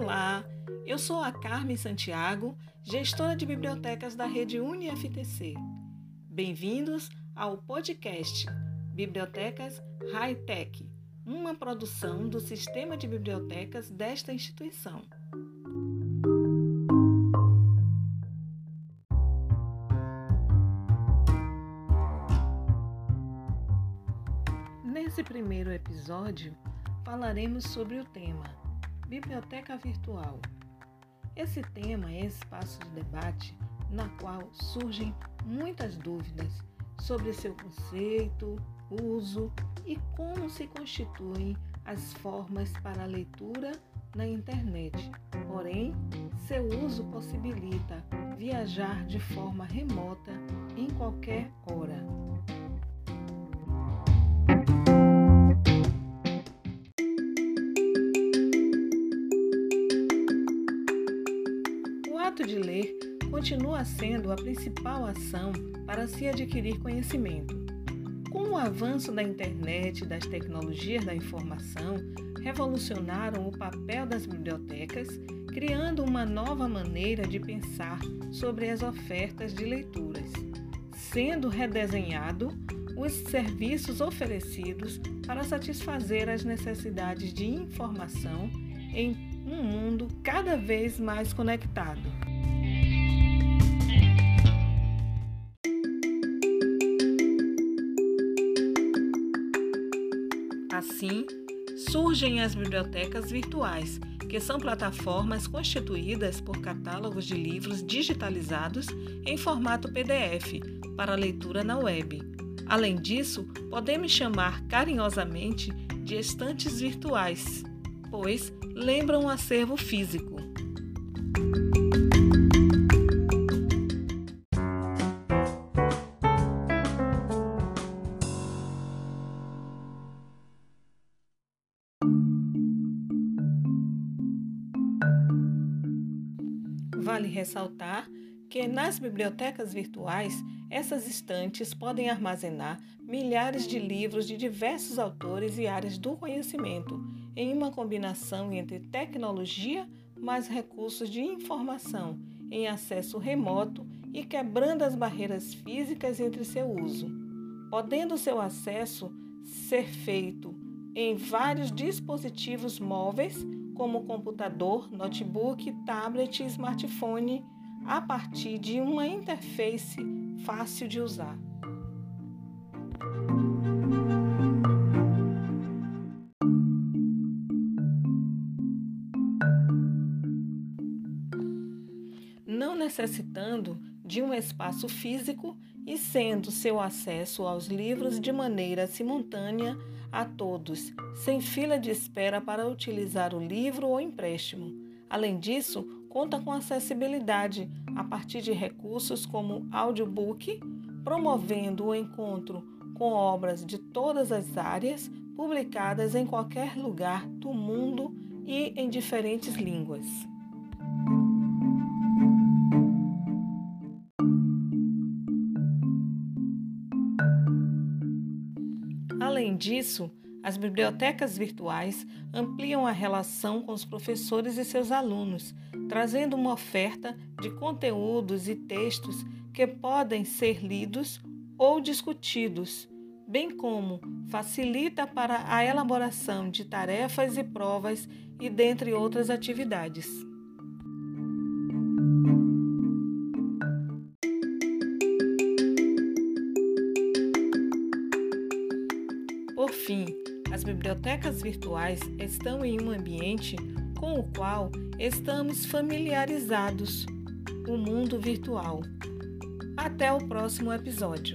Olá, eu sou a Carmen Santiago, gestora de bibliotecas da rede UniFTC. Bem-vindos ao podcast Bibliotecas High Tech, uma produção do sistema de bibliotecas desta instituição. Nesse primeiro episódio, falaremos sobre o tema Biblioteca Virtual. Esse tema é espaço de debate na qual surgem muitas dúvidas sobre seu conceito, uso e como se constituem as formas para a leitura na internet. Porém, seu uso possibilita viajar de forma remota em qualquer hora. Ato de ler continua sendo a principal ação para se adquirir conhecimento. Com o avanço da internet e das tecnologias da informação, revolucionaram o papel das bibliotecas, criando uma nova maneira de pensar sobre as ofertas de leituras, sendo redesenhado os serviços oferecidos para satisfazer as necessidades de informação em um mundo cada vez mais conectado. Assim, surgem as bibliotecas virtuais, que são plataformas constituídas por catálogos de livros digitalizados em formato PDF para leitura na web. Além disso, podemos chamar carinhosamente de estantes virtuais, pois lembram um acervo físico. Vale ressaltar que nas bibliotecas virtuais, essas estantes podem armazenar milhares de livros de diversos autores e áreas do conhecimento, em uma combinação entre tecnologia mais recursos de informação em acesso remoto e quebrando as barreiras físicas entre seu uso, podendo seu acesso ser feito em vários dispositivos móveis, como computador, notebook, tablet e smartphone a partir de uma interface fácil de usar. Não necessitando de um espaço físico e sendo seu acesso aos livros de maneira simultânea a todos, sem fila de espera para utilizar o livro ou empréstimo. Além disso, conta com acessibilidade a partir de recursos como audiobook, promovendo o encontro com obras de todas as áreas, publicadas em qualquer lugar do mundo e em diferentes línguas. Além disso, as bibliotecas virtuais ampliam a relação com os professores e seus alunos, trazendo uma oferta de conteúdos e textos que podem ser lidos ou discutidos, bem como facilita para a elaboração de tarefas e provas e dentre outras atividades. Por fim, as bibliotecas virtuais estão em um ambiente com o qual estamos familiarizados o mundo virtual. Até o próximo episódio.